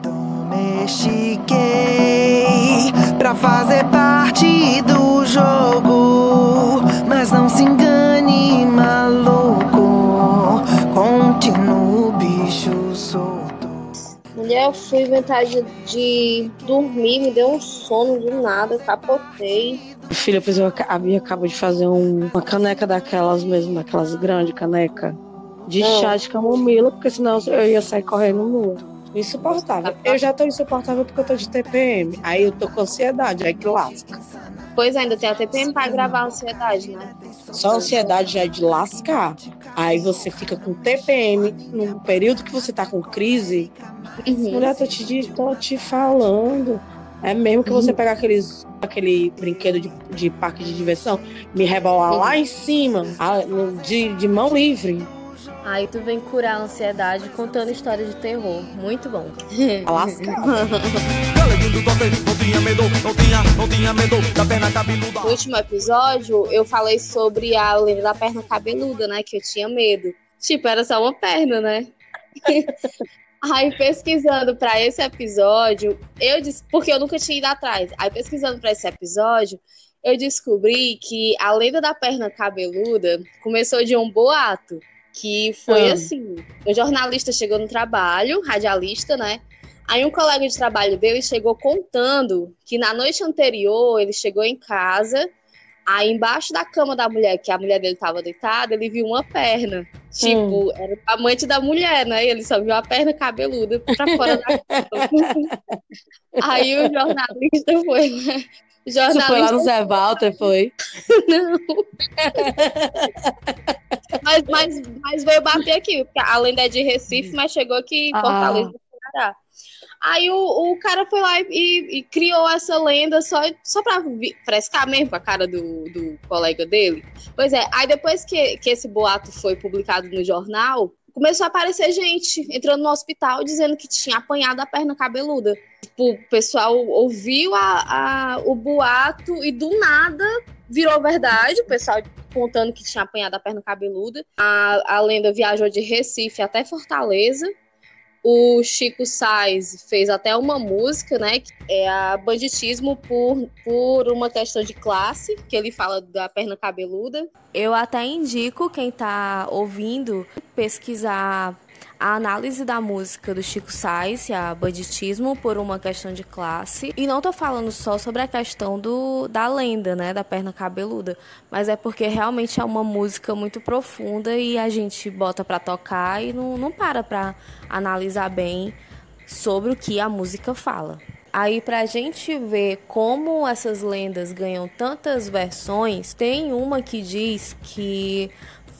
Domestiquei pra fazer parte do jogo, mas não se engane, maluco. Continuo bicho solto. Mulher, eu fui inventar de, de dormir, me deu um sono do nada, capotei. Filha, pois eu, a Bia acabou de fazer um- uma caneca daquelas mesmo, daquelas grandes caneca de chá de camomila, porque senão eu ia sair correndo nua. Insuportável. Eu já tô insuportável porque eu tô de TPM. Aí eu tô com ansiedade, aí que lasca. Pois ainda tem a TPM pra gravar a ansiedade, né? Só a ansiedade já é de lascar. Aí você fica com TPM num período que você tá com crise. Uhum. Mulher, tô te, tô te falando. É mesmo que você pegar aqueles, aquele brinquedo de, de parque de diversão, me rebolar lá em cima, a- de, de mão livre. Aí tu vem curar a ansiedade contando história de terror. Muito bom. Lascar. No último episódio, eu falei sobre a lenda da perna cabeluda, né? Que eu tinha medo. Tipo, era só uma perna, né? Aí, pesquisando pra esse episódio, eu disse, porque eu nunca tinha ido atrás. Aí, pesquisando pra esse episódio, eu descobri que a lenda da perna cabeluda começou de um boato. Que foi Ah. assim: o jornalista chegou no trabalho, radialista, né? Aí um colega de trabalho dele chegou contando que na noite anterior ele chegou em casa, aí embaixo da cama da mulher, que a mulher dele estava deitada, ele viu uma perna. Tipo, era o amante da mulher, né? E ele só viu a perna cabeluda pra fora da cama. aí o jornalista foi, né? O Isso foi lá jornalista no Zé Walter, foi. não. mas, mas, mas veio bater aqui, porque a lenda é de Recife, mas chegou aqui em Ah. Fortaleza, Ceará. Aí o, o cara foi lá e, e- criou essa lenda só, só pra frescar mesmo com a cara do, do colega dele. Pois é, aí depois que, que esse boato foi publicado no jornal, começou a aparecer gente entrando no hospital dizendo que tinha apanhado a perna cabeluda. Tipo, o pessoal ouviu a, a- o boato e do nada virou verdade. O pessoal contando que tinha apanhado a perna cabeluda. A, a lenda viajou de Recife até Fortaleza. O Chico Sainz fez até uma música, né? Que é a banditismo por, por uma questão de classe, que ele fala da perna cabeluda. Eu até indico quem tá ouvindo pesquisar a análise da música do Chico Sainz, a banditismo por uma questão de classe. E não tô falando só sobre a questão do, da lenda, né, da perna cabeluda, mas é porque realmente é uma música muito profunda e a gente bota pra tocar e não, não para pra analisar bem sobre o que a música fala. Aí, pra gente ver como essas lendas ganham tantas versões, tem uma que diz que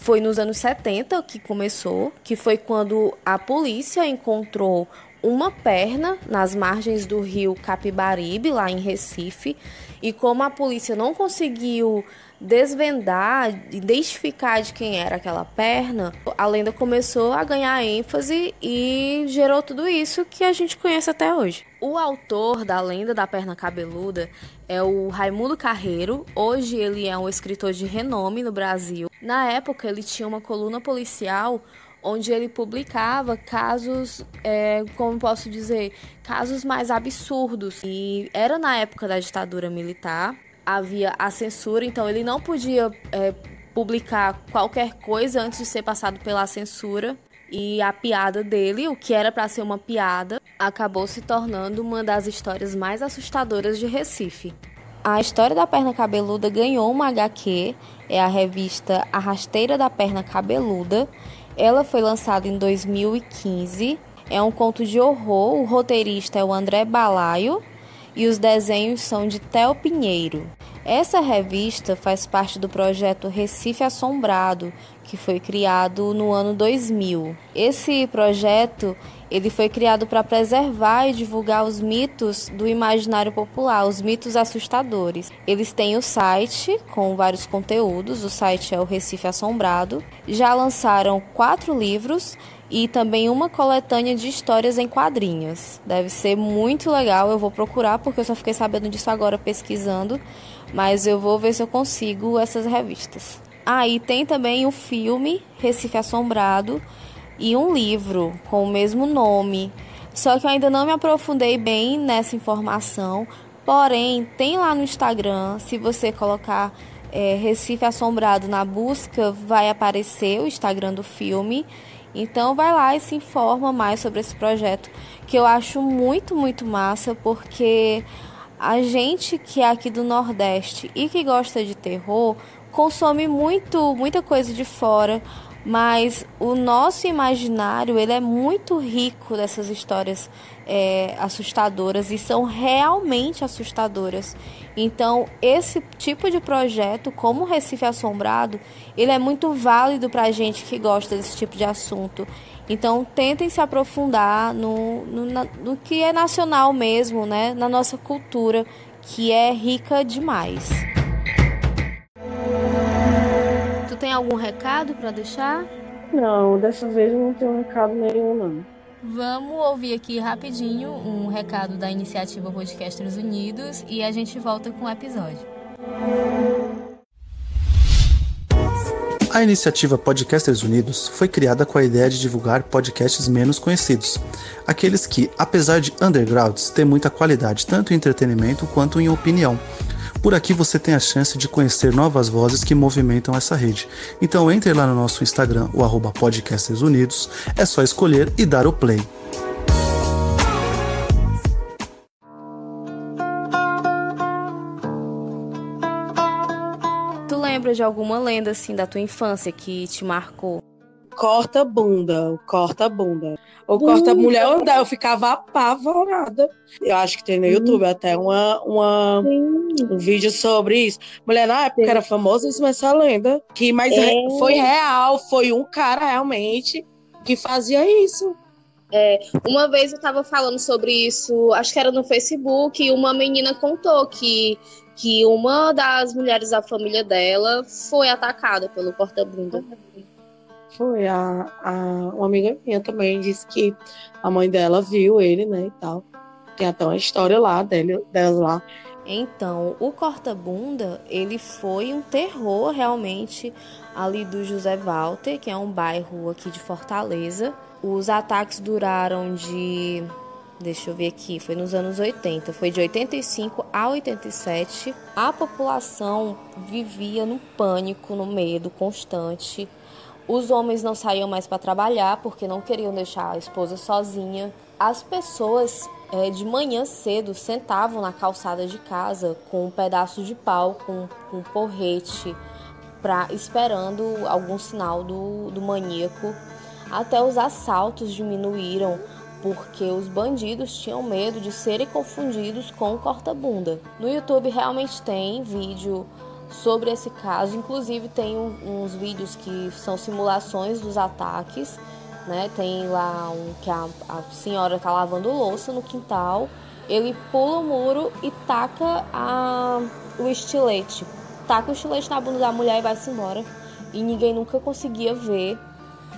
foi nos anos 70 que começou, que foi quando a polícia encontrou uma perna nas margens do rio Capibaribe, lá em Recife, e como a polícia não conseguiu desvendar, identificar de quem era aquela perna, a lenda começou a ganhar ênfase e gerou tudo isso que a gente conhece até hoje. O autor da lenda da perna cabeluda é o Raimundo Carreiro. Hoje ele é um escritor de renome no Brasil. Na época ele tinha uma coluna policial onde ele publicava casos, é, como posso dizer, casos mais absurdos. E era na época da ditadura militar, havia a censura, então ele não podia é, publicar qualquer coisa antes de ser passado pela censura. E a piada dele, o que era para ser uma piada, acabou se tornando uma das histórias mais assustadoras de Recife. A história da perna cabeluda ganhou uma HQ, é a revista A Rasteira da Perna Cabeluda. Ela foi lançada em 2015. É um conto de horror. O roteirista é o André Balaio e os desenhos são de Theo Pinheiro. Essa revista faz parte do projeto Recife Assombrado, que foi criado no ano 2000. Esse projeto ele foi criado para preservar e divulgar os mitos do imaginário popular, os mitos assustadores. Eles têm o site com vários conteúdos, o site é o Recife Assombrado. Já lançaram quatro livros e também uma coletânea de histórias em quadrinhos. Deve ser muito legal, eu vou procurar porque eu só fiquei sabendo disso agora pesquisando, mas eu vou ver se eu consigo essas revistas. Ah, e tem também o filme Recife Assombrado e um livro com o mesmo nome. Só que eu ainda não me aprofundei bem nessa informação. Porém, tem lá no Instagram, se você colocar é, Recife Assombrado na busca, vai aparecer o Instagram do filme. Então vai lá e se informa mais sobre esse projeto, que eu acho muito, muito massa, porque a gente que é aqui do Nordeste e que gosta de terror consome muito, muita coisa de fora, mas o nosso imaginário ele é muito rico dessas histórias é, assustadoras e são realmente assustadoras. Então, esse tipo de projeto, como Recife Assombrado, ele é muito válido para a gente que gosta desse tipo de assunto. Então, tentem se aprofundar no, no, no que é nacional mesmo, né? na nossa cultura, que é rica demais. Tu tem algum recado para deixar? Não, dessa vez não tenho recado nenhum, não. Vamos ouvir aqui rapidinho um recado da iniciativa Podcasters Unidos e a gente volta com o episódio. A iniciativa Podcasters Unidos foi criada com a ideia de divulgar podcasts menos conhecidos, aqueles que, apesar de undergrounds, têm muita qualidade tanto em entretenimento quanto em opinião, por aqui você tem a chance de conhecer novas vozes que movimentam essa rede. Então entre lá no nosso Instagram, o arroba Unidos, é só escolher e dar o play. Tu lembra de alguma lenda assim da tua infância que te marcou? Corta bunda, corta bunda. O corta mulher andar, eu ficava apavorada. Eu acho que tem no YouTube até uma, uma um vídeo sobre isso. Mulher na época Sim. era famosa isso, essa lenda. Que, mas é. foi real, foi um cara realmente que fazia isso. É, uma vez eu estava falando sobre isso, acho que era no Facebook, e uma menina contou que, que uma das mulheres da família dela foi atacada pelo porta-bunda. Uhum. Foi. A, a, uma amiga minha também disse que a mãe dela viu ele, né, e tal. Tem até uma história lá dele, delas lá. Então, o corta-bunda, ele foi um terror realmente ali do José Walter, que é um bairro aqui de Fortaleza. Os ataques duraram de deixa eu ver aqui, foi nos anos 80, foi de 85 a 87. A população vivia no pânico, no medo constante. Os homens não saíam mais para trabalhar porque não queriam deixar a esposa sozinha. As pessoas é, de manhã cedo sentavam na calçada de casa com um pedaço de pau, com, com um porrete, pra, esperando algum sinal do, do maníaco. Até os assaltos diminuíram porque os bandidos tinham medo de serem confundidos com o corta-bunda. No YouTube realmente tem vídeo sobre esse caso. Inclusive tem um, uns vídeos que são simulações dos ataques. Né? Tem lá um que a, a senhora está lavando louça no quintal. Ele pula o muro e taca a, o estilete. Taca o estilete na bunda da mulher e vai-se embora. E ninguém nunca conseguia ver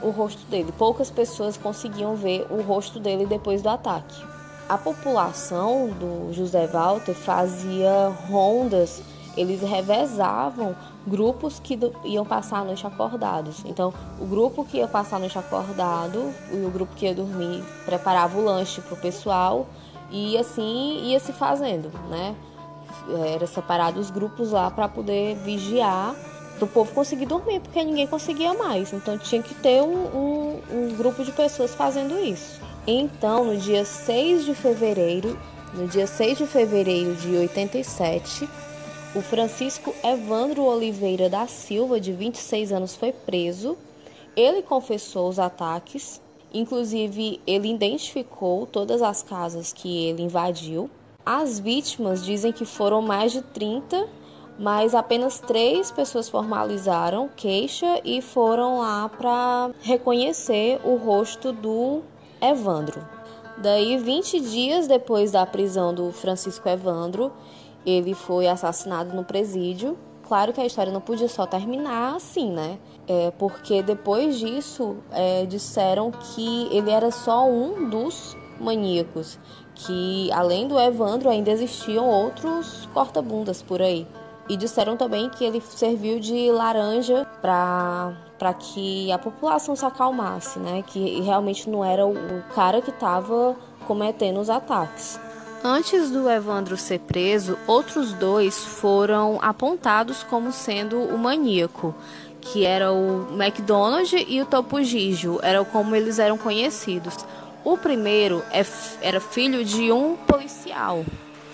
o rosto dele. Poucas pessoas conseguiam ver o rosto dele depois do ataque. A população do José Walter fazia rondas eles revezavam grupos que iam passar a noite acordados. Então, o grupo que ia passar a noite acordado e o grupo que ia dormir preparava o lanche para o pessoal e assim ia se fazendo, né? Era separado os grupos lá para poder vigiar para o povo conseguir dormir, porque ninguém conseguia mais. Então tinha que ter um, um, um grupo de pessoas fazendo isso. Então, no dia 6 de fevereiro, no dia 6 de fevereiro de 87, o Francisco Evandro Oliveira da Silva, de 26 anos, foi preso. Ele confessou os ataques, inclusive ele identificou todas as casas que ele invadiu. As vítimas dizem que foram mais de 30, mas apenas três pessoas formalizaram queixa e foram lá para reconhecer o rosto do Evandro. Daí, 20 dias depois da prisão do Francisco Evandro, ele foi assassinado no presídio. Claro que a história não podia só terminar assim, né? É, porque depois disso é, disseram que ele era só um dos maníacos, que além do Evandro ainda existiam outros corta-bundas por aí. E disseram também que ele serviu de laranja para que a população se acalmasse, né? Que realmente não era o cara que estava cometendo os ataques. Antes do Evandro ser preso, outros dois foram apontados como sendo o maníaco, que era o McDonald e o Topo Gigio, era como eles eram conhecidos. O primeiro é era filho de um policial.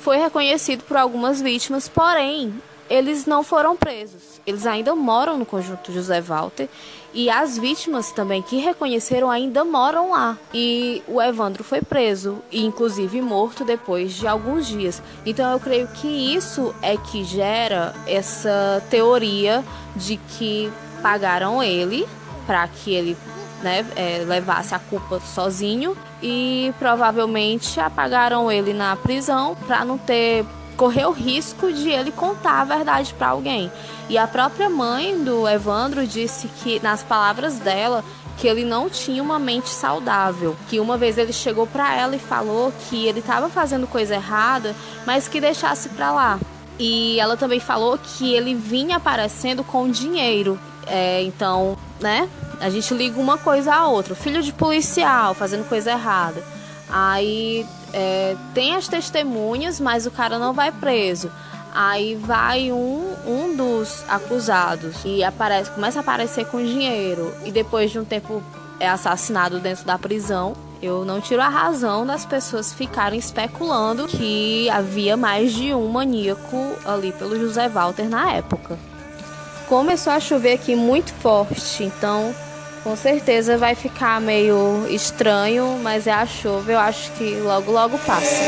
Foi reconhecido por algumas vítimas, porém, eles não foram presos. Eles ainda moram no conjunto José Walter e as vítimas também que reconheceram ainda moram lá. E o Evandro foi preso e inclusive morto depois de alguns dias. Então eu creio que isso é que gera essa teoria de que pagaram ele para que ele né, é, levasse a culpa sozinho e provavelmente apagaram ele na prisão para não ter correr o risco de ele contar a verdade para alguém. E a própria mãe do Evandro disse que nas palavras dela que ele não tinha uma mente saudável, que uma vez ele chegou para ela e falou que ele estava fazendo coisa errada, mas que deixasse para lá. E ela também falou que ele vinha aparecendo com dinheiro. É, então, né? A gente liga uma coisa à outra. Filho de policial fazendo coisa errada. Aí é, tem as testemunhas, mas o cara não vai preso. Aí vai um, um dos acusados e aparece, começa a aparecer com dinheiro. E depois de um tempo é assassinado dentro da prisão. Eu não tiro a razão das pessoas ficarem especulando que havia mais de um maníaco ali pelo José Walter na época. Começou a chover aqui muito forte, então com certeza vai ficar meio estranho, mas é a chuva, eu acho que logo logo passa.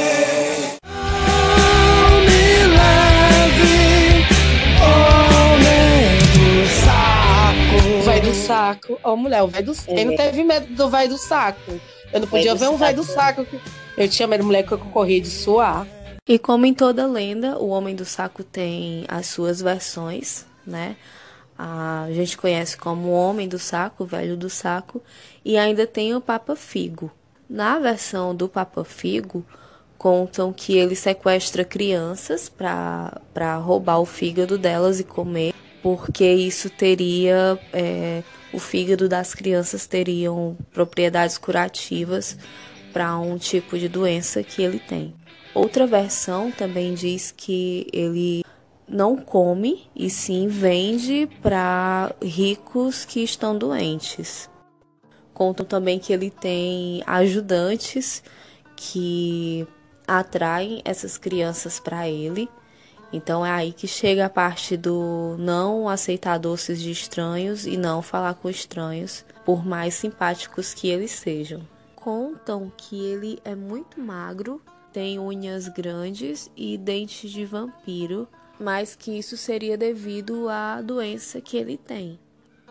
Vai do saco. Ó, oh, mulher, o vai do saco. Quem não teve medo do vai do saco? Eu não podia ver um vai do saco. Eu tinha medo, mulher, que eu corria de suar. E como em toda lenda, o Homem do Saco tem as suas versões, né? A gente conhece como o Homem do Saco, Velho do Saco, e ainda tem o Papa Figo. Na versão do Papa Figo, contam que ele sequestra crianças para roubar o fígado delas e comer, porque isso teria. É, o fígado das crianças teriam propriedades curativas para um tipo de doença que ele tem. Outra versão também diz que ele não come e sim vende para ricos que estão doentes. Contam também que ele tem ajudantes que atraem essas crianças para ele. Então é aí que chega a parte do não aceitar doces de estranhos e não falar com estranhos, por mais simpáticos que eles sejam. Contam que ele é muito magro, tem unhas grandes e dentes de vampiro, mas que isso seria devido à doença que ele tem.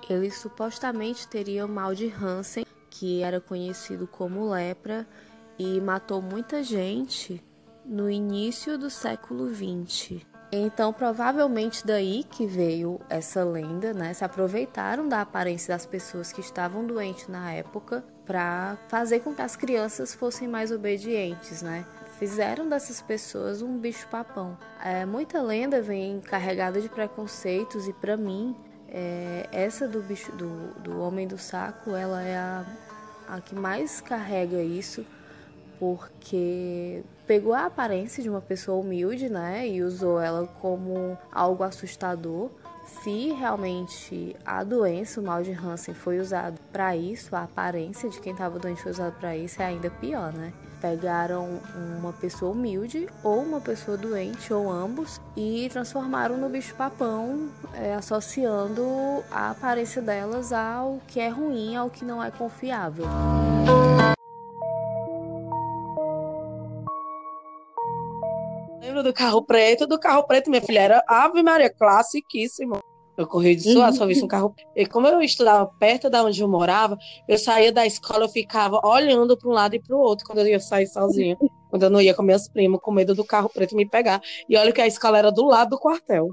Ele supostamente teria o mal de Hansen, que era conhecido como lepra, e matou muita gente no início do século XX. Então, provavelmente daí que veio essa lenda, né? Se aproveitaram da aparência das pessoas que estavam doentes na época para fazer com que as crianças fossem mais obedientes, né? Fizeram dessas pessoas um bicho-papão. É, muita lenda vem carregada de preconceitos e para mim é, essa do bicho do, do homem do saco ela é a, a que mais carrega isso porque pegou a aparência de uma pessoa humilde, né, e usou ela como algo assustador. Se realmente a doença, o mal de Hansen, foi usado para isso, a aparência de quem estava doente foi usado para isso, é ainda pior, né? Pegaram uma pessoa humilde ou uma pessoa doente ou ambos e transformaram no bicho papão, é, associando a aparência delas ao que é ruim, ao que não é confiável. Lembro do carro preto? Do carro preto, minha filha, era Ave Maria, classiquíssimo. Eu corri de suar, só vi um carro. E como eu estudava perto da onde eu morava, eu saía da escola, eu ficava olhando para um lado e para o outro quando eu ia sair sozinha. quando eu não ia com minhas primas, com medo do carro preto me pegar. E olha que a escola era do lado do quartel.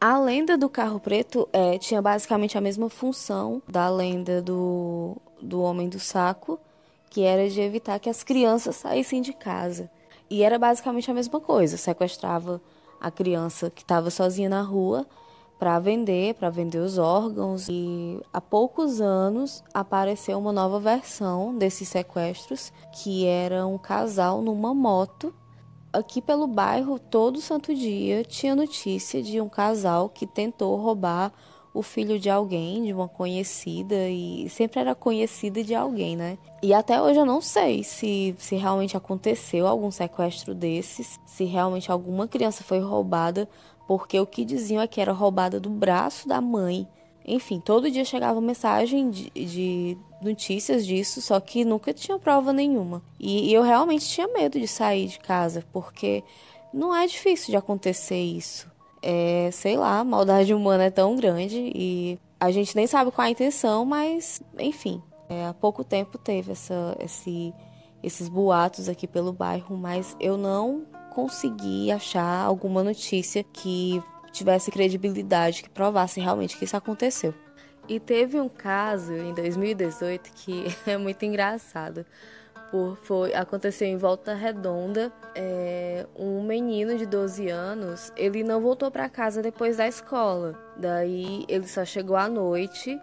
A lenda do carro preto é, tinha basicamente a mesma função da lenda do, do homem do saco, que era de evitar que as crianças saíssem de casa. E era basicamente a mesma coisa: sequestrava a criança que estava sozinha na rua para vender, para vender os órgãos. E há poucos anos apareceu uma nova versão desses sequestros, que era um casal numa moto. Aqui pelo bairro, todo santo dia tinha notícia de um casal que tentou roubar o filho de alguém, de uma conhecida, e sempre era conhecida de alguém, né? E até hoje eu não sei se, se realmente aconteceu algum sequestro desses, se realmente alguma criança foi roubada, porque o que diziam é que era roubada do braço da mãe. Enfim, todo dia chegava mensagem de, de notícias disso, só que nunca tinha prova nenhuma. E, e eu realmente tinha medo de sair de casa, porque não é difícil de acontecer isso é, sei lá, a maldade humana é tão grande e a gente nem sabe qual é a intenção, mas enfim, é, há pouco tempo teve essa, esse, esses boatos aqui pelo bairro, mas eu não consegui achar alguma notícia que tivesse credibilidade, que provasse realmente que isso aconteceu. E teve um caso em 2018 que é muito engraçado por, foi, aconteceu em Volta Redonda. É, um menino de 12 anos, ele não voltou para casa depois da escola. Daí ele só chegou à noite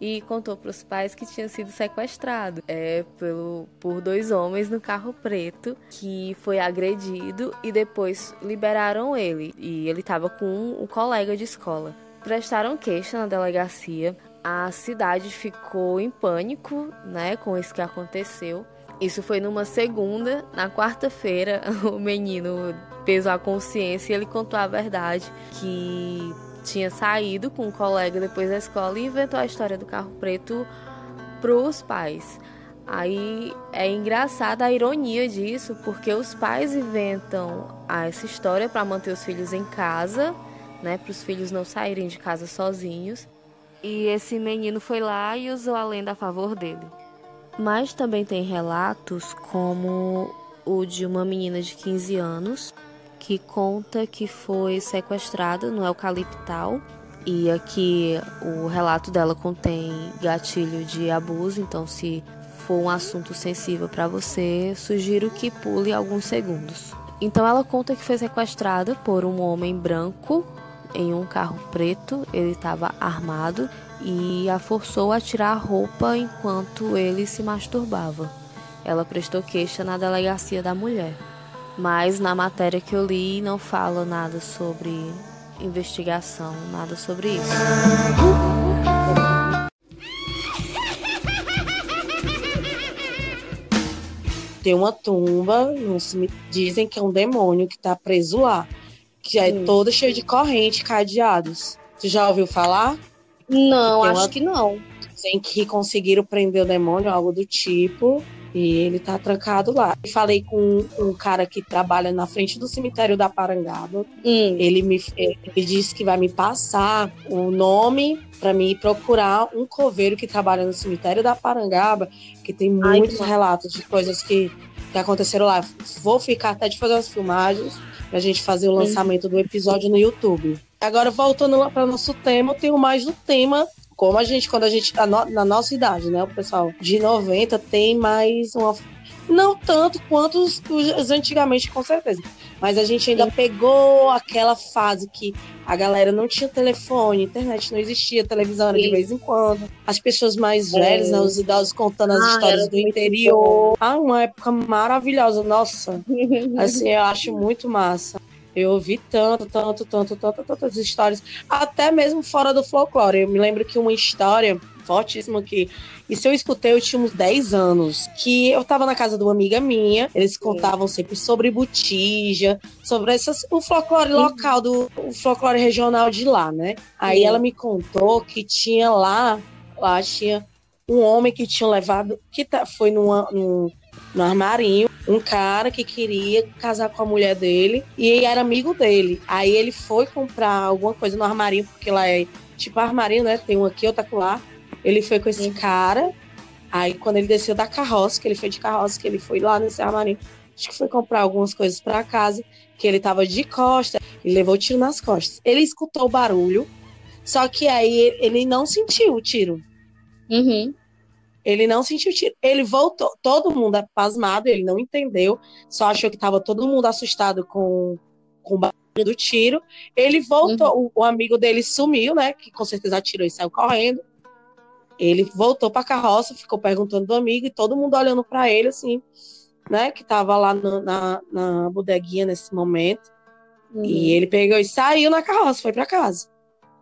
e contou para os pais que tinha sido sequestrado é, pelo, por dois homens no carro preto, que foi agredido e depois liberaram ele. E ele estava com um, um colega de escola. Prestaram queixa na delegacia. A cidade ficou em pânico, né, com isso que aconteceu. Isso foi numa segunda. Na quarta-feira, o menino pesou a consciência e ele contou a verdade que tinha saído com um colega depois da escola e inventou a história do carro preto para os pais. Aí é engraçada a ironia disso, porque os pais inventam essa história para manter os filhos em casa, né, para os filhos não saírem de casa sozinhos. E esse menino foi lá e usou a lenda a favor dele. Mas também tem relatos como o de uma menina de 15 anos que conta que foi sequestrada no Eucaliptal. E aqui o relato dela contém gatilho de abuso, então se for um assunto sensível para você, sugiro que pule alguns segundos. Então ela conta que foi sequestrada por um homem branco em um carro preto, ele estava armado e a forçou a tirar a roupa enquanto ele se masturbava. Ela prestou queixa na delegacia da mulher, mas na matéria que eu li não fala nada sobre investigação, nada sobre isso. Tem uma tumba, dizem que é um demônio que está preso lá, que é hum. toda cheia de corrente, cadeados. Você já ouviu falar? Não, acho uma... que não. Dizem que conseguiram prender o demônio, algo do tipo. E ele tá trancado lá. Falei com um cara que trabalha na frente do cemitério da Parangaba. Hum. Ele me ele disse que vai me passar o nome para mim procurar um coveiro que trabalha no cemitério da Parangaba, que tem muitos Ai, relatos de coisas que, que aconteceram lá. Vou ficar até de fazer as filmagens pra gente fazer o lançamento do episódio no YouTube. Agora, voltando para nosso tema, eu tenho mais um tema como a gente, quando a gente tá na nossa idade, né? O pessoal de 90 tem mais uma. Não tanto quanto os, os antigamente, com certeza. Mas a gente ainda Sim. pegou aquela fase que a galera não tinha telefone, internet não existia, televisão era de vez em quando. As pessoas mais é. velhas, né, os idosos contando as ah, histórias do interior. Bom. Ah, uma época maravilhosa, nossa. assim, eu acho muito massa. Eu ouvi tanto, tanto, tanto, tanto, tantas histórias, até mesmo fora do folclore. Eu me lembro que uma história fortíssima que isso eu escutei, eu tinha uns 10 anos, que eu tava na casa de uma amiga minha, eles contavam sempre sobre botija, sobre essas, o folclore local, do, o folclore regional de lá, né? Aí ela me contou que tinha lá, lá tinha um homem que tinha levado, que tá, foi numa, num, no armarinho um cara que queria casar com a mulher dele e era amigo dele. Aí ele foi comprar alguma coisa no armarinho, porque lá é tipo armarinho, né? Tem um aqui, outro lá. Ele foi com esse cara. Aí quando ele desceu da carroça, que ele foi de carroça, que ele foi lá nesse armarinho, acho que foi comprar algumas coisas para casa, que ele tava de costa e levou o tiro nas costas. Ele escutou o barulho, só que aí ele não sentiu o tiro. Uhum. Ele não sentiu tiro. Ele voltou, todo mundo é pasmado, ele não entendeu, só achou que estava todo mundo assustado com, com do tiro. Ele voltou, uhum. o, o, amigo dele sumiu, né? Que com certeza atirou e saiu correndo. Ele voltou para a carroça, ficou perguntando do amigo e todo mundo olhando para ele, assim, né? Que tava lá no, na, na bodeguinha nesse momento. Uhum. E ele pegou e saiu na carroça, foi para casa.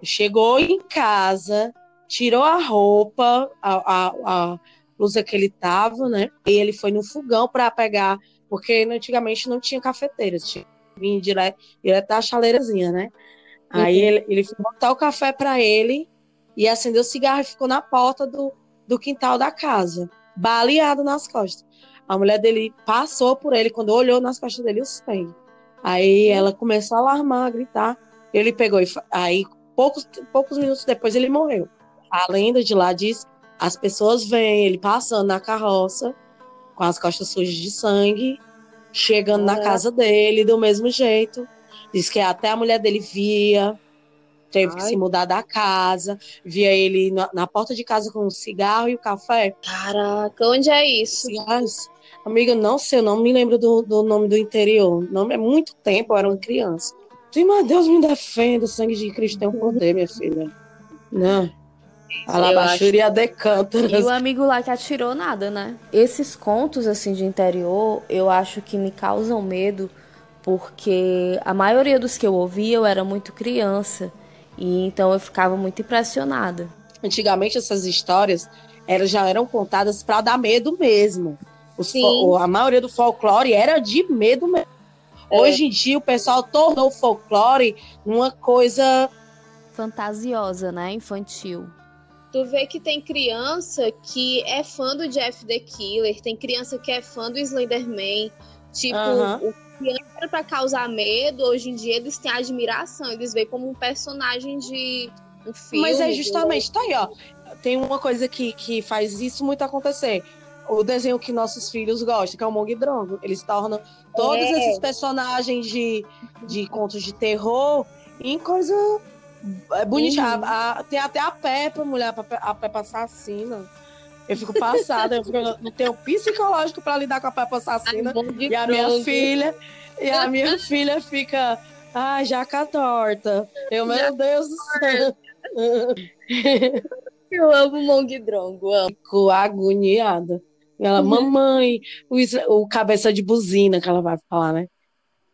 Chegou em casa, tirou a roupa, a, a, a blusa que ele tava, né? E ele foi no fogão para pegar, porque antigamente não tinha cafeteiras, tinha vinha direto, direto da chaleirazinha, né? Uhum. Aí ele, ele foi botar o café para ele e acendeu o cigarro e ficou na porta do, do quintal da casa, baleado nas costas. A mulher dele passou por ele, quando olhou nas costas dele, o sangue. Aí ela começou a alarmar, a gritar. Ele pegou e aí poucos, poucos minutos depois ele morreu. A lenda de lá diz as pessoas veem ele passando na carroça com as costas sujas de sangue, chegando na casa dele do mesmo jeito. Diz que até a mulher dele via, teve Ai. que se mudar da casa, via ele na, na, porta de casa com o cigarro e o café. Caraca, onde é isso? Cigarros. Amiga, não sei, eu não me lembro do, do nome do interior. Não é muito tempo, eu era uma criança. Sim, mas Deus me defenda, o sangue de Cristo tem um poder, minha filha. Não. Alabaxúria de Cântaras. E o amigo lá que atirou nada, né? Esses contos, assim, de interior, eu acho que me causam medo, porque a maioria dos que eu ouvi eu era muito criança. E então eu ficava muito impressionada. Antigamente essas histórias eram, já eram contadas para dar medo mesmo. Sim. a maioria do folclore era de medo mesmo. É. Hoje em dia o pessoal tornou o folclore uma coisa fantasiosa, né? Infantil tu vê que tem criança que é fã do Jeff the Killer, tem criança que é fã do Slenderman. Tipo, o que era pra causar medo, hoje em dia eles têm admiração, eles veem como um personagem de um filme. Mas é justamente, tá aí, ó. Tem uma coisa que, que faz isso muito acontecer. O desenho que nossos filhos gostam, que é o Mong Drongo. Eles tornam todos é. esses personagens de, de contos de terror em coisa é bonitinho. Uhum. A, a, tem até a Peppa, mulher, a Peppa assassina. Eu fico passada, eu, fico, não tenho psicológico para lidar com a Peppa assassina. Ai, e a minha filha, e a minha filha fica, ai, jaca torta. Eu, meu jaca Deus do céu. Eu amo Mong Drongo, amo. Fico agoniada. Ela, uhum. mamãe, o, o cabeça de buzina que ela vai falar, né?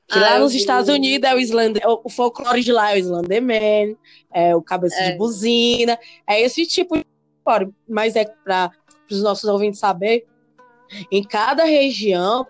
Que lá nos Estados Unidos é o Islander, é o folclore de lá é o Slenderman, é o cabeça é. de buzina, é esse tipo de folclore. Mas é para os nossos ouvintes saber, em cada região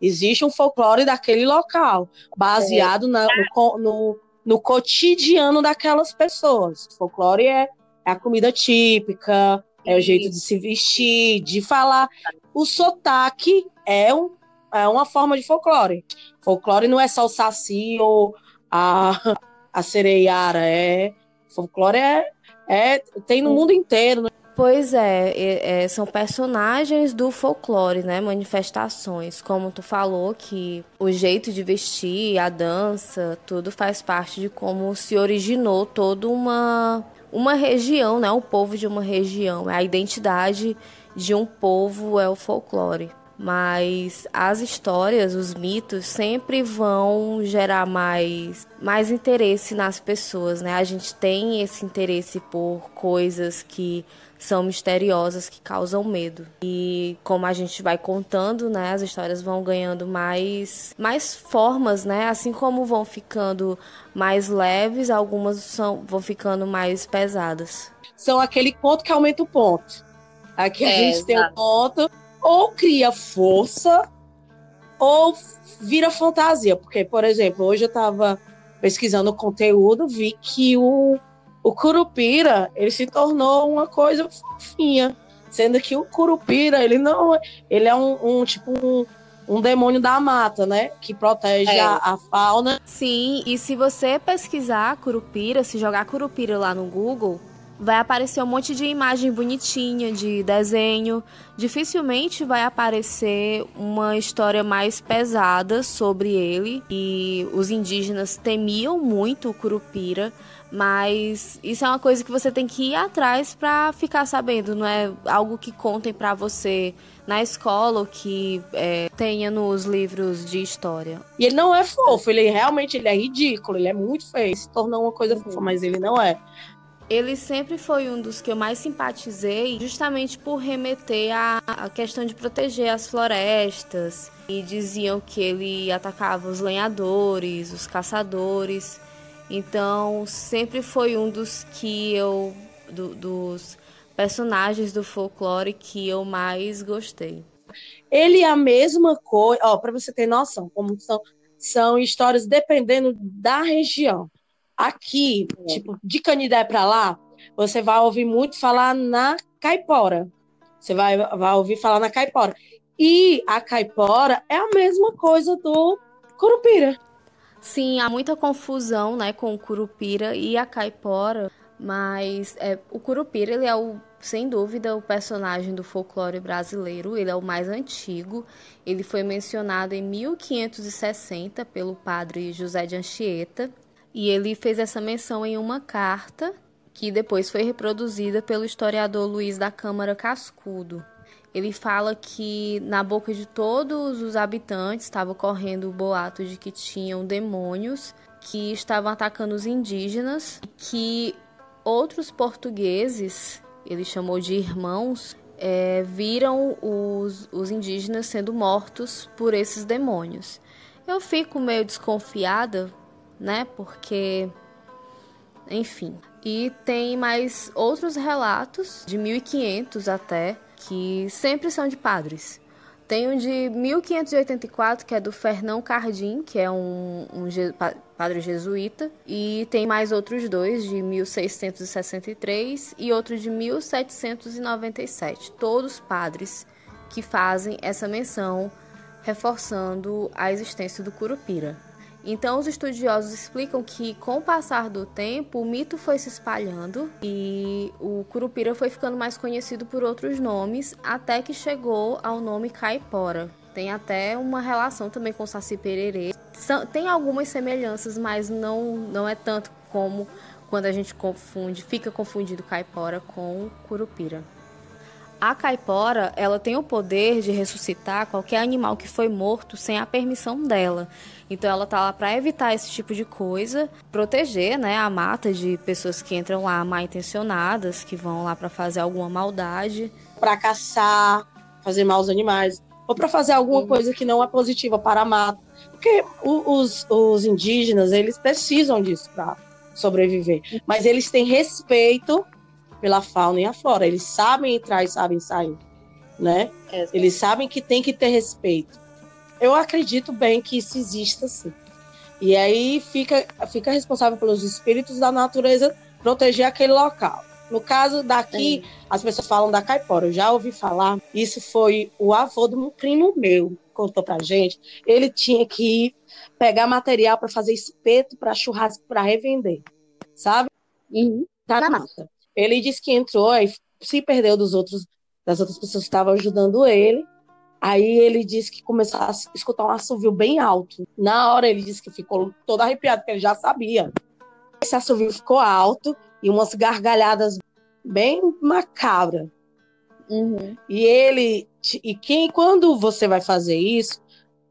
existe um folclore daquele local, baseado é. na, no, no, no, cotidiano daquelas pessoas. O folclore é, é a comida típica, é o jeito de se vestir, de falar. O sotaque é um é uma forma de folclore. Folclore não é só o saci ou a, a sereiara, é folclore é, é tem no mundo inteiro. Né? Pois é, é, são personagens do folclore, né? Manifestações. Como tu falou, que o jeito de vestir, a dança, tudo faz parte de como se originou toda uma, uma região, né? O povo de uma região. A identidade de um povo é o folclore mas as histórias, os mitos sempre vão gerar mais mais interesse nas pessoas, né? A gente tem esse interesse por coisas que são misteriosas, que causam medo. E como a gente vai contando, né, as histórias vão ganhando mais mais formas, né? Assim como vão ficando mais leves, algumas são vão ficando mais pesadas. São aquele ponto que aumenta o ponto. Aqui a é, gente exato. tem um ponto ou cria força ou vira fantasia. Porque, por exemplo, hoje eu estava pesquisando conteúdo, vi que o, o Curupira ele se tornou uma coisa fofinha. Sendo que o Curupira, ele não é, ele é um, um tipo um, um demônio da mata, né? Que protege é. a, a, fauna. Sim, e se você pesquisar Curupira, se jogar Curupira lá no Google, vai aparecer um monte de imagem bonitinha, de desenho. Dificilmente vai aparecer uma história mais pesada sobre ele. E os indígenas temiam muito o Curupira, mas isso é uma coisa que você tem que ir atrás para ficar sabendo, não é algo que contem para você na escola ou que é, tenha nos livros de história. E ele não é fofo, ele realmente ele é ridículo, ele é muito feio, se tornou uma coisa fofa, mas ele não é. Ele sempre foi um dos que eu mais simpatizei, justamente por remeter à, questão de proteger as florestas. E diziam que ele atacava os lenhadores, os caçadores. Então, sempre foi um dos que eu. Do, dos personagens do folclore que eu mais gostei. Ele é a mesma coisa, ó, para você ter noção, como são, são histórias dependendo da região. Aqui, é. tipo, de Canidé para lá, você vai ouvir muito falar na caipora. Você vai, vai ouvir falar na caipora. E a caipora é a mesma coisa do curupira. Sim, há muita confusão, né, com o curupira e a caipora, mas é, o curupira ele é o sem dúvida o personagem do folclore brasileiro, ele é o mais antigo. Ele foi mencionado em 1560 pelo padre José de Anchieta e ele fez essa menção em uma carta que depois foi reproduzida pelo historiador Luiz da Câmara Cascudo. Ele fala que na boca de todos os habitantes estava correndo o boato de que tinham demônios que estavam atacando os indígenas, que outros portugueses, ele chamou de irmãos, é, viram os, os indígenas sendo mortos por esses demônios. Eu fico meio desconfiada, né? Porque, enfim. E tem mais outros relatos, de 1500 até, que sempre são de padres. Tem um de 1584, que é do Fernão Cardim, que é um, um padre jesuíta, e tem mais outros dois, de 1663 e outro de 1797, todos padres que fazem essa menção, reforçando a existência do Curupira. Então, os estudiosos explicam que, com o passar do tempo, o mito foi se espalhando e o Curupira foi ficando mais conhecido por outros nomes, até que chegou ao nome Caipora. Tem até uma relação também com Saci Pererê. tem algumas semelhanças, mas não, não é tanto como quando a gente confunde, fica confundido Caipora com Curupira. A caipora, ela tem o poder de ressuscitar qualquer animal que foi morto sem a permissão dela. Então ela tá lá para evitar esse tipo de coisa, proteger, né, a mata de pessoas que entram lá mal intencionadas, que vão lá para fazer alguma maldade, para caçar, fazer mal aos animais, ou para fazer alguma uhum. coisa que não é positiva para a mata. Porque os, os indígenas, eles precisam disso para sobreviver, mas eles têm respeito pela fauna e a flora. Eles sabem entrar e sabem sair, né? É, eles sabem que tem que ter respeito eu acredito bem que isso exista sim. E aí fica, fica responsável pelos espíritos da natureza proteger aquele local. No caso daqui, as pessoas falam da caipora. Eu já ouvi falar. Isso foi o avô de um primo meu contou pra gente. Ele tinha que pegar material para fazer espeto para churrasco para revender, sabe? Uhum. Da mata. Ele disse que entrou e se perdeu dos outros das outras pessoas que estavam ajudando ele Aí ele disse que começou a escutar um assovio bem alto. Na hora ele disse que ficou todo arrepiado, porque ele já sabia. Esse assovio ficou alto e umas gargalhadas bem macabras. Uhum. E ele. E quem, quando você vai fazer isso,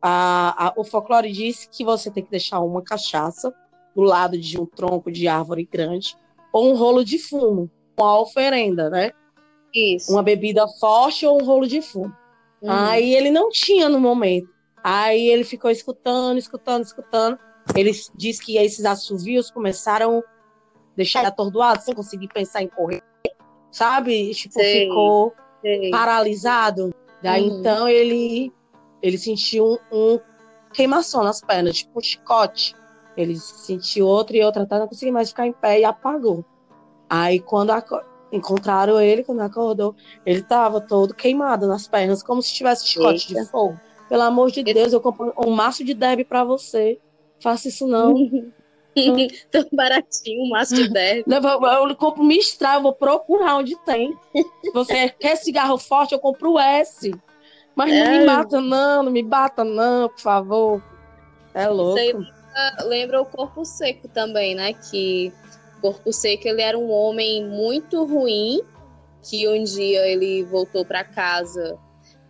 a, a, o folclore diz que você tem que deixar uma cachaça do lado de um tronco de árvore grande ou um rolo de fumo, uma oferenda, né? Isso. Uma bebida forte ou um rolo de fumo. Uhum. Aí ele não tinha no momento. Aí ele ficou escutando, escutando, escutando. Ele disse que esses assovios começaram a deixar atordoado, sem conseguir pensar em correr, sabe? Tipo, sei, ficou sei. paralisado. Daí uhum. então ele ele sentiu um, um, queimação nas pernas, tipo um chicote. Ele sentiu outra e outra, até não conseguia mais ficar em pé e apagou. Aí quando Encontraram ele quando acordou. Ele estava todo queimado nas pernas, como se tivesse chicote Eita. de fogo. Pelo amor de Deus, eu compro um maço de derby para você. Faça isso não. Tão baratinho, um maço de 10. Eu, eu, compro Mistral, eu vou procurar onde tem. Você quer cigarro forte, eu compro o S. Mas não É. me mata, não, não me bata, não, por favor. É louco. Isso aí lembra, o Corpo Seco também, né? Que Corpo Seco ele era um homem muito ruim, que um dia ele voltou para casa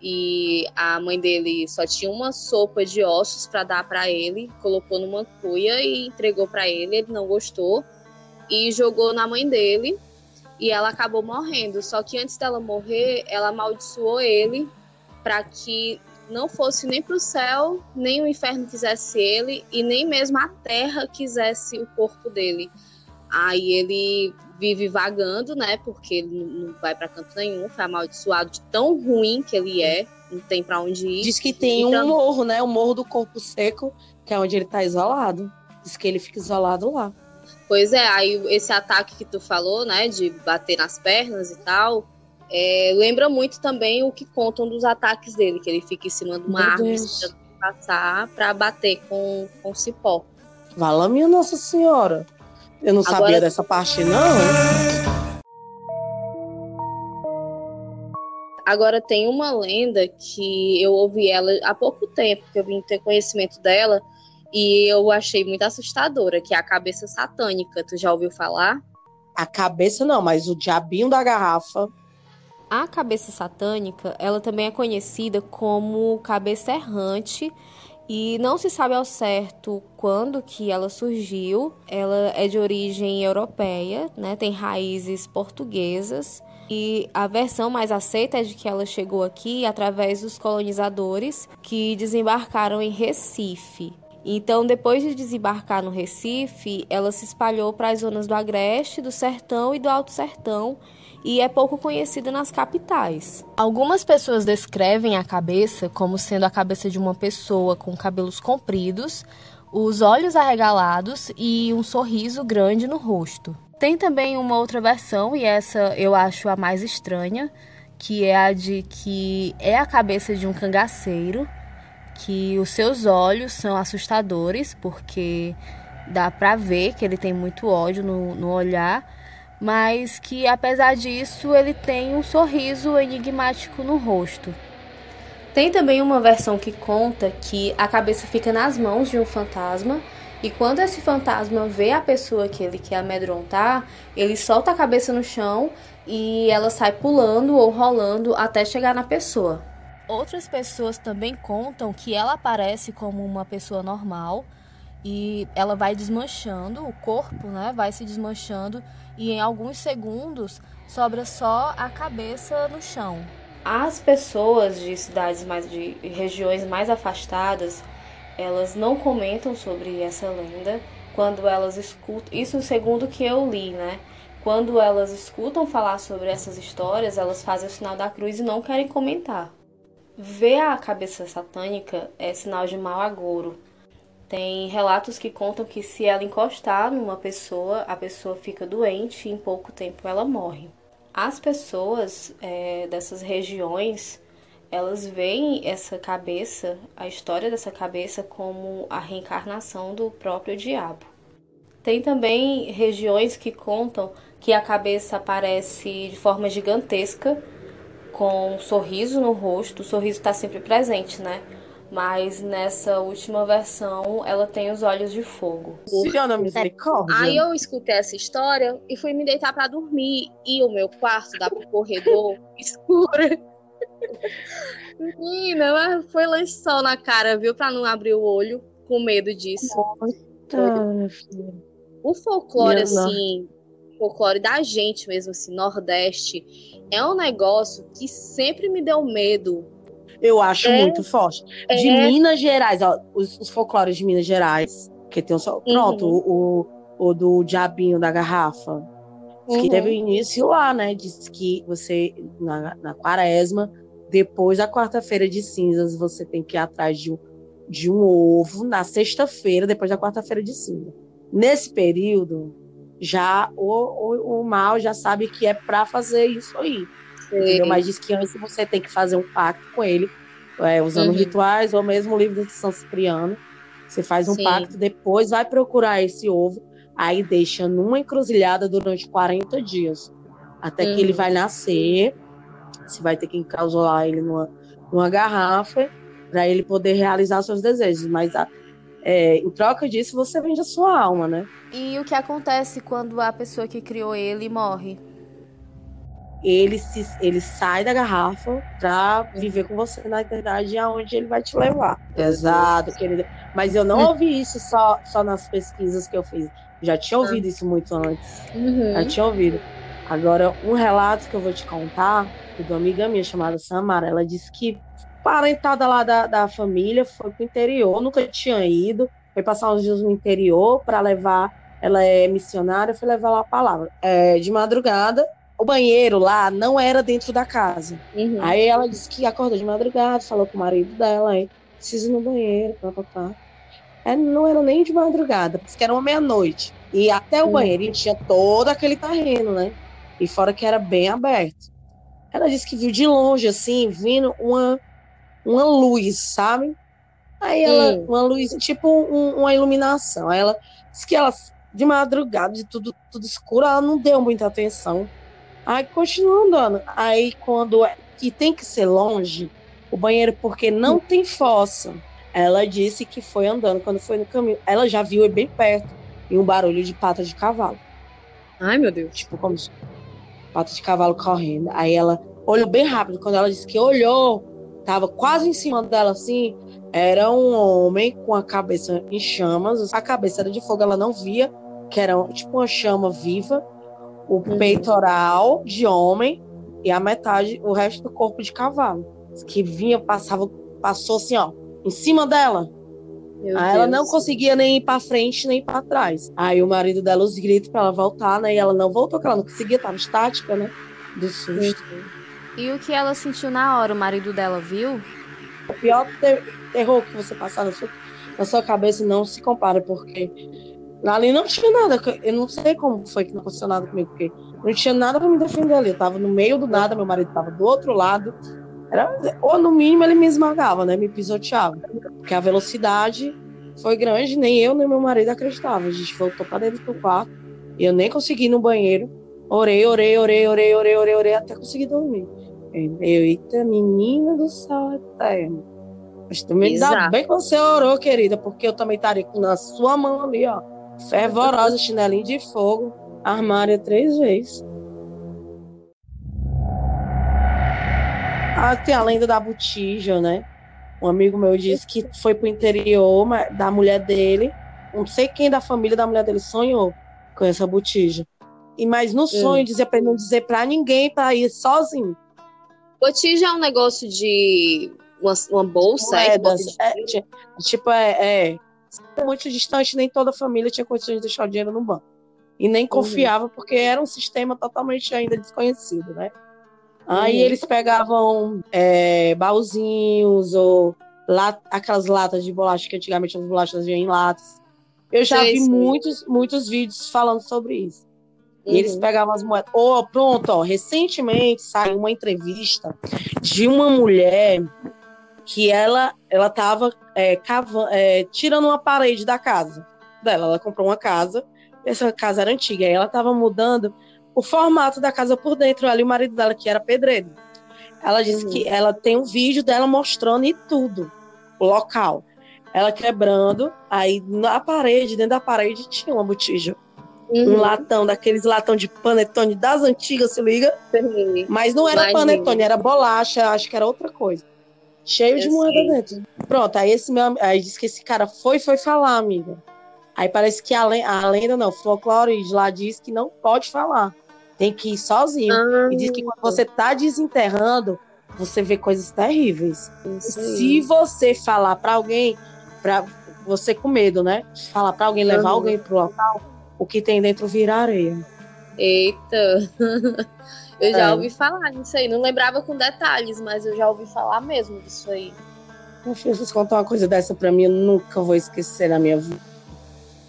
e a mãe dele só tinha uma sopa de ossos para dar para ele, colocou numa cuia e entregou para ele, ele não gostou e jogou na mãe dele e ela acabou morrendo. Só que antes dela morrer, ela amaldiçoou ele para que não fosse nem para o céu, nem o inferno quisesse ele e nem mesmo a terra quisesse o corpo dele. Aí ele vive vagando, né? Porque ele não- vai para canto nenhum, foi amaldiçoado de tão ruim que ele é, não tem para onde ir. Diz que tem um Então- morro, né? O morro do corpo seco, que é onde ele tá isolado. Diz que ele fica isolado lá. Pois é, aí esse ataque que tu falou, né, de bater nas pernas e tal, é, lembra muito também o que contam dos ataques dele, que ele fica em cima de uma Meu árvore passar para bater com, com cipó. Vala minha Nossa Senhora. Eu não Agora- sabia dessa parte, não. Agora tem uma lenda que eu ouvi ela há pouco tempo, que eu vim ter conhecimento dela, e eu achei muito assustadora, que é a cabeça satânica. Tu já ouviu falar? A cabeça não, mas o diabinho da garrafa. A cabeça satânica, ela também é conhecida como cabeça errante e não se sabe ao certo quando que ela surgiu. Ela é de origem europeia, né? Tem raízes portuguesas e a versão mais aceita é de que ela chegou aqui através dos colonizadores que desembarcaram em Recife. Então, depois de desembarcar no Recife, ela se espalhou para as zonas do Agreste, do Sertão e do Alto Sertão, e é pouco conhecida nas capitais. Algumas pessoas descrevem a cabeça como sendo a cabeça de uma pessoa com cabelos compridos, os olhos arregalados e um sorriso grande no rosto. Tem também uma outra versão, e essa eu acho a mais estranha, que é a de que é a cabeça de um cangaceiro, que os seus olhos são assustadores, porque dá pra ver que ele tem muito ódio no, no olhar, mas que apesar disso ele tem um sorriso enigmático no rosto. Tem também uma versão que conta que a cabeça fica nas mãos de um fantasma e quando esse fantasma vê a pessoa que ele quer amedrontar, ele solta a cabeça no chão e ela sai pulando ou rolando até chegar na pessoa. Outras pessoas também contam que ela aparece como uma pessoa normal e ela vai desmanchando, o corpo, né, vai se desmanchando e em alguns segundos sobra só a cabeça no chão. As pessoas de cidades mais de regiões mais afastadas, elas não comentam sobre essa lenda quando elas escutam, isso segundo que eu li, né? Quando elas escutam falar sobre essas histórias, elas fazem o sinal da cruz e não querem comentar. Ver a cabeça satânica é sinal de mau agouro. Tem relatos que contam que se ela encostar numa pessoa, a pessoa fica doente e em pouco tempo ela morre. As pessoas é, dessas regiões, elas veem essa cabeça, a história dessa cabeça, como a reencarnação do próprio diabo. Tem também regiões que contam que a cabeça aparece de forma gigantesca, com um sorriso no rosto. O sorriso está sempre presente, né? Mas nessa última versão, ela tem os olhos de fogo. Senhora misericórdia. Aí eu escutei essa história e fui me deitar pra dormir. E o meu quarto dá pro corredor escuro. Menina, mas foi lençol na cara, viu? Pra não abrir o olho, com medo disso. Filha. O folclore, assim, o folclore da gente mesmo, assim, Nordeste, é um negócio que sempre me deu medo. Eu acho É. muito forte. De É. Minas Gerais, ó, os, os folclores de Minas Gerais, que tem um só. Pronto, o, o, o do diabinho da garrafa. Diz que Uhum. teve início lá, né? Diz que você, na, na quaresma, depois da quarta-feira de cinzas, você tem que ir atrás de um, de um ovo na sexta-feira, depois da quarta-feira de cinza. Nesse período, já o, o, o mal já sabe que é pra fazer isso aí. Entendeu? Mas diz que antes você tem que fazer um pacto com ele, é, usando Uhum. rituais ou mesmo o livro de São Cipriano, Você faz um Sim. pacto, depois vai procurar esse ovo, aí deixa numa encruzilhada durante 40 dias. Até uhum. que ele uhum. vai nascer. Você vai ter que encausular ele numa, numa garrafa para ele poder realizar seus desejos. Mas a, é, em troca disso, você vende a sua alma, né? E o que acontece quando a pessoa que criou ele morre? Ele, se, ele sai da garrafa para viver com você na eternidade, aonde ele vai te levar. Pesado, querida. Mas eu não hum. ouvi isso só, só nas pesquisas que eu fiz. Já tinha ouvido isso muito antes. Uhum. Já tinha ouvido. Agora, um relato que eu vou te contar, de uma amiga minha chamada Samara, ela disse que parentada lá da, da família, foi pro interior, nunca tinha ido, foi passar uns dias no interior para levar, ela é missionária, foi levar lá a palavra. É, de madrugada, o banheiro lá não era dentro da casa. Uhum. Aí ela disse que acordou de madrugada, falou com o marido dela, aí, preciso ir no banheiro, papapá. É, não era nem de madrugada, porque era uma meia-noite. E até o uhum. banheiro tinha todo aquele terreno, né? E fora que era bem aberto. Ela disse que viu de longe, assim, vindo uma uma luz, sabe? Aí ela, uma luz, tipo um, uma iluminação. Aí ela disse que ela, de madrugada, de tudo, tudo escuro, ela não deu muita atenção. Aí continua andando. Aí quando é, que tem que ser longe, o banheiro, porque não tem fossa. Ela disse que foi andando quando foi no caminho. Ela já viu bem perto e um barulho de pata de cavalo. Ai, meu Deus. Tipo, como se pata de cavalo correndo. Aí ela olhou bem rápido. Quando ela disse que olhou, tava quase em cima dela assim, era um homem com a cabeça em chamas, a cabeça era de fogo, ela não via, que era tipo uma chama viva, o uhum. peitoral de homem e a metade, o resto do corpo de cavalo, que vinha, passava, passou assim, ó, em cima dela. Meu Aí Deus. ela não conseguia nem ir para frente nem para trás. Aí o marido dela os gritos para ela voltar, né? E ela não voltou, porque ela não conseguia, tava estática, né? Do susto. Uhum. E o que ela sentiu na hora, o marido dela viu? O pior ter terror que você passar na sua, na sua cabeça não se compara, porque ali não tinha nada. Eu não sei como foi que não aconteceu nada comigo, porque não tinha nada para me defender ali. Eu tava no meio do nada, meu marido tava do outro lado. Era, ou no mínimo ele me esmagava, né? Me pisoteava. Porque a velocidade foi grande, nem eu nem meu marido acreditavam. A gente voltou para dentro do quarto e eu nem consegui ir no banheiro. Orei, orei, orei, orei, orei, orei, orei, até conseguir dormir. Eu, eita, menina do céu eterno. Mas também dá bem que você orou, querida, porque eu também estaria na sua mão ali, ó. Fervorosa, chinelinho de fogo, armária três vezes. Ah, tem a lenda da botija, né? Um amigo meu disse que foi pro interior da mulher dele. Não sei quem da família da mulher dele sonhou com essa botija. E mas no sonho hum. dizia para não dizer para ninguém para ir sozinho. Botija é um negócio de uma, uma bolsa, é, é, tipo, é, é, muito distante, nem toda a família tinha condições de deixar o dinheiro no banco. E nem uhum. confiava, uhum. porque era um sistema totalmente ainda desconhecido, né? Aí uhum. eles pegavam é, baúzinhos ou lat, aquelas latas de bolacha, que antigamente as bolachas vinham em latas. Eu já vi muitos, muitos vídeos falando sobre isso. E eles uhum. pegavam as moedas. Oh, pronto, ó, recentemente saiu uma entrevista de uma mulher que ela ela estava é, é, tirando uma parede da casa dela. Ela comprou uma casa, essa casa era antiga, e ela estava mudando o formato da casa por dentro. Ali o marido dela que era pedreiro. Ela disse uhum. que ela tem um vídeo dela mostrando e tudo, o local. Ela quebrando, aí na parede, dentro da parede tinha uma botija Uhum. Um latão, daqueles latão de panetone das antigas, se liga? Sim. Mas não era Imagina. panetone, era bolacha, acho que era outra coisa. Cheio de moeda dentro. Pronto, aí esse meu aí disse que esse cara foi foi falar, amiga. Aí parece que a, a lenda, não, o folclore de lá diz que não pode falar. Tem que ir sozinho. Ah, e diz que quando você tá desenterrando, você vê coisas terríveis. Se você falar para alguém, para você com medo, né? Falar para alguém, levar uhum. alguém pro local, o que tem dentro vira areia. Eita! Eu já é. ouvi falar nisso aí. Não lembrava com detalhes, mas eu já ouvi falar mesmo disso aí. Meu filho, se contar uma coisa dessa pra mim, eu nunca vou esquecer na minha vida.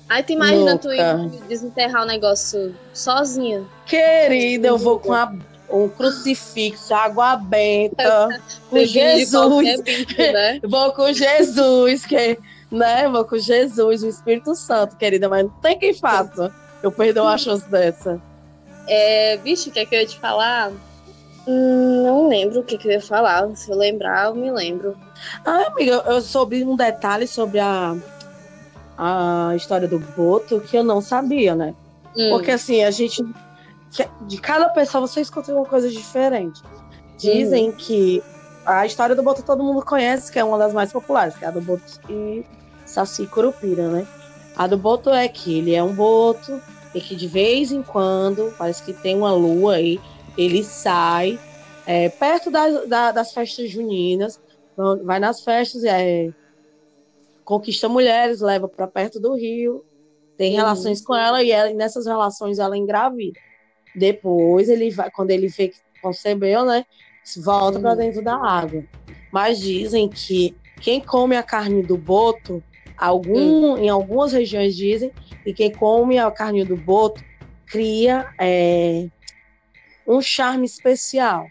Aí tu imagina nunca. tu ir desenterrar o negócio sozinha. Querida, eu vou com a, um crucifixo, água benta, com Jesus. Bicho, né? vou com Jesus, que né, com Jesus, o Espírito Santo, querida, mas não tem quem faça. Eu perdoo uma chance dessa. É, bicho, o que é que eu ia te falar? Hum, não lembro o que, que eu ia falar. Se eu lembrar, eu me lembro. Ah, amiga, eu soube um detalhe sobre a, a história do Boto que eu não sabia, né? Hum. Porque assim, a gente. De cada pessoa você escuta uma coisa diferente. Dizem uhum. que a história do Boto todo mundo conhece, que é uma das mais populares, que é a do Boto e Saci Curupira, né? A do Boto é que ele é um boto e que de vez em quando, parece que tem uma lua aí, ele sai é, perto das, da, das festas juninas, vai nas festas, é, conquista mulheres, leva para perto do rio, tem uhum. relações com ela e, ela, nessas relações ela engravida. Depois ele vai, quando ele vê que concebeu, né, volta para dentro da água. Mas dizem que quem come a carne do boto, algum, em algumas regiões dizem, e quem come a carne do boto cria é, um charme especial.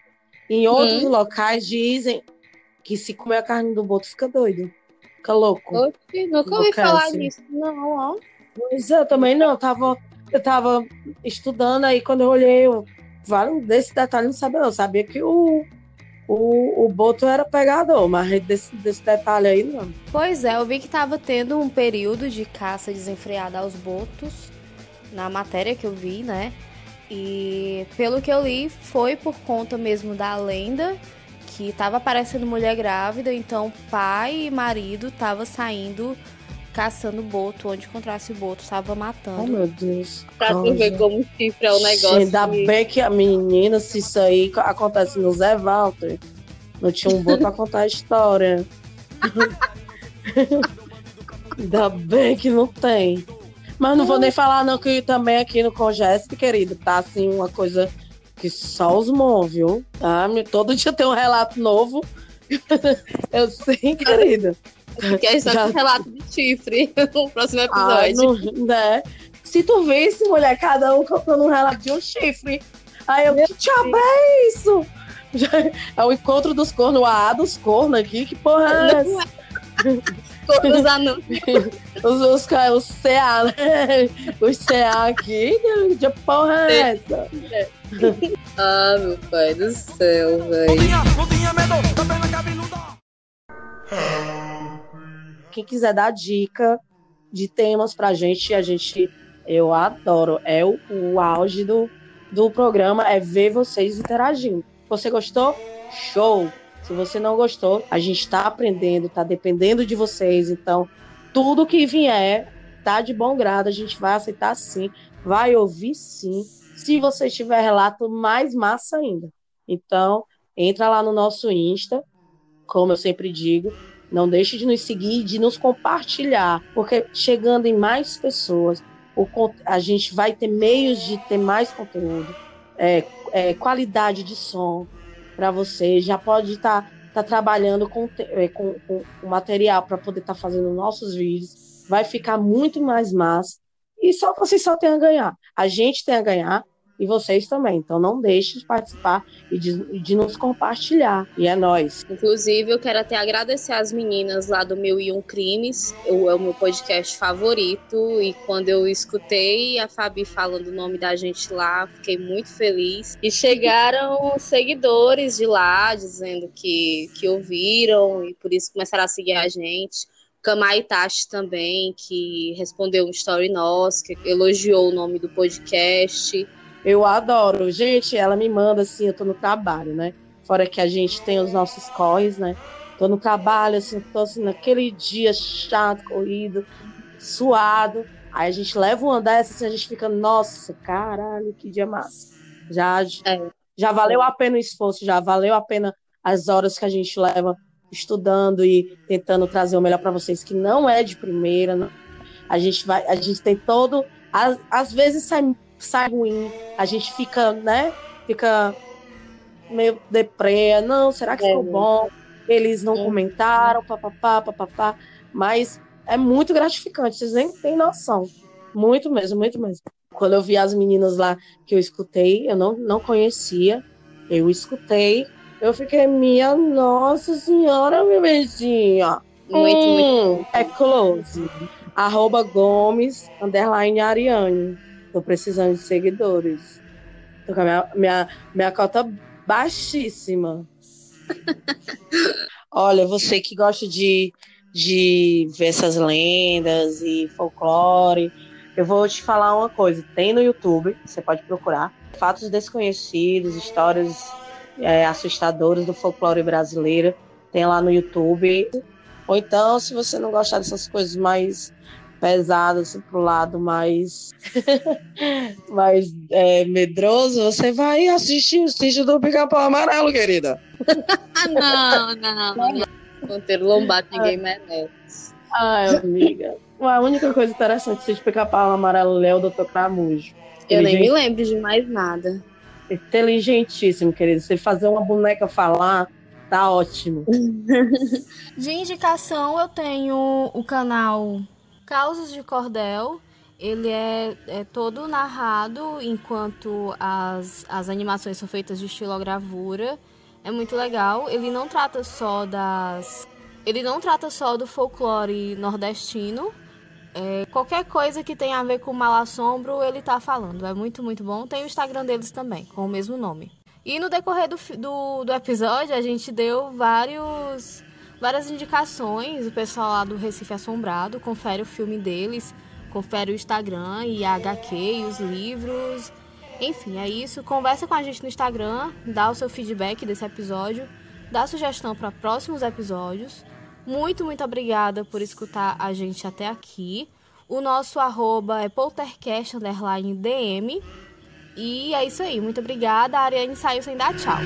Em outros hum. locais dizem que se comer a carne do boto fica doido. Fica louco. Oxe, nunca ouvi falar nisso, não, ó. Pois é, eu também não. Eu tava, eu tava estudando aí, quando eu olhei, eu, desse detalhe não sabia, não. Eu sabia que o, o, o Boto era pegador, mas desse, desse detalhe aí não. Pois é, eu vi que tava tendo um período de caça desenfreada aos botos, na matéria que eu vi, né? E pelo que eu li, foi por conta mesmo da lenda que tava aparecendo mulher grávida, então pai e marido tava saindo caçando boto, onde encontrasse boto, estava matando. Oh, meu Deus. Pra tu ver como chifre é o negócio. Ainda bem que a menina, se isso aí acontece no Zé Walter, não tinha um boto pra contar a história. Ainda bem que não tem. Mas não vou nem falar, não, que também aqui no Congeste, querido, tá assim uma coisa que só os mão, viu? Tá? Todo dia tem um relato novo. Eu sei, querida. Que é só Já... relato de chifre no próximo episódio. Ah, não, né? Se tu visse, mulher, cada um contando um relato de um chifre. Aí eu, Meu que diabo é isso? É o encontro dos cornos, o AA dos cornos aqui, que porra é essa? Cornos anúncios. os, os, os CA, né? Os CA aqui, que porra é essa? ah, meu pai do céu, velho. Quem quiser dar dica de temas pra gente, a gente, eu adoro. É o, o auge do, do programa, é ver vocês interagindo. Você gostou? Show! Se você não gostou, a gente está aprendendo, está dependendo de vocês. Então, tudo que vier, tá de bom grado, a gente vai aceitar sim, vai ouvir sim. Se você tiver relato, mais massa ainda. Então, entra lá no nosso Insta, como eu sempre digo, não deixe de nos seguir, de nos compartilhar, porque chegando em mais pessoas, o, a gente vai ter meios de ter mais conteúdo, é, é, qualidade de som para você. Já pode estar tá, tá trabalhando com, é, com, com, com material para poder estar tá fazendo nossos vídeos. Vai ficar muito mais massa. E só vocês só tem a ganhar. A gente tem a ganhar e vocês também. Então não deixe de participar e de, de nos compartilhar. E é nós. Inclusive, eu quero até agradecer as meninas lá do Mil e Um Crimes. Eu, é o meu podcast favorito. E quando eu escutei a Fabi falando o nome da gente lá, fiquei muito feliz. E chegaram seguidores de lá dizendo que, que ouviram e por isso começaram a seguir a gente. Kamai Tachi também, que respondeu um story nosso, que elogiou o nome do podcast. Eu adoro. Gente, ela me manda assim, eu tô no trabalho, né? Fora que a gente tem os nossos corres, né? Tô no trabalho, assim, tô assim, naquele dia chato, corrido, suado. Aí a gente leva uma dessas assim, a gente fica, nossa, caralho, que dia massa. Já, é. já valeu a pena o esforço, já valeu a pena as horas que a gente leva estudando e tentando trazer o melhor para vocês, que não é de primeira. Não. A gente vai, a gente tem todo. Às, às vezes sai sai ruim, a gente fica, né? Fica meio deprê, não, será que é. ficou bom? Eles não é. comentaram, papapá, papapá, mas é muito gratificante, vocês nem têm noção. Muito mesmo, muito mesmo. Quando eu vi as meninas lá que eu escutei, eu não, não conhecia, eu escutei, eu fiquei, minha nossa senhora, bebezinha, Muito, hum, muito. É close. Arroba Gomes, underline Ariane. Tô precisando de seguidores. Tô com a minha, minha, minha cota baixíssima. Olha, você que gosta de, de ver essas lendas e folclore, eu vou te falar uma coisa. Tem no YouTube, você pode procurar. Fatos desconhecidos, histórias é, assustadoras do folclore brasileiro. Tem lá no YouTube. Ou então, se você não gostar dessas coisas mais pesadas, assim, pro lado mais, mais é, medroso, você vai assistir o sítio do Pica-Pau Amarelo, querida. não, não, não. ter lombato ninguém merece. Ai, amiga. A única coisa interessante do sítio Pica-Pau Amarelo é o Dr. Cramujo. Eu nem me lembro de mais nada. Inteligentíssimo, querido. Você fazer uma boneca falar, tá ótimo. de indicação, eu tenho o canal Causos de Cordel. Ele é, é, todo narrado enquanto as, as animações são feitas de estilogravura. É muito legal. Ele não trata só das. Ele não trata só do folclore nordestino, é, qualquer coisa que tenha a ver com mal assombro, ele tá falando. É muito, muito bom. Tem o Instagram deles também, com o mesmo nome. E no decorrer do, do, do episódio, a gente deu vários, várias indicações. O pessoal lá do Recife Assombrado confere o filme deles, confere o Instagram e a HQ e os livros. Enfim, é isso. Conversa com a gente no Instagram, dá o seu feedback desse episódio, dá sugestão para próximos episódios. Muito, muito obrigada por escutar a gente até aqui. O nosso arroba é poltercast_dm. E é isso aí. Muito obrigada. A Ariane saiu sem dar tchau.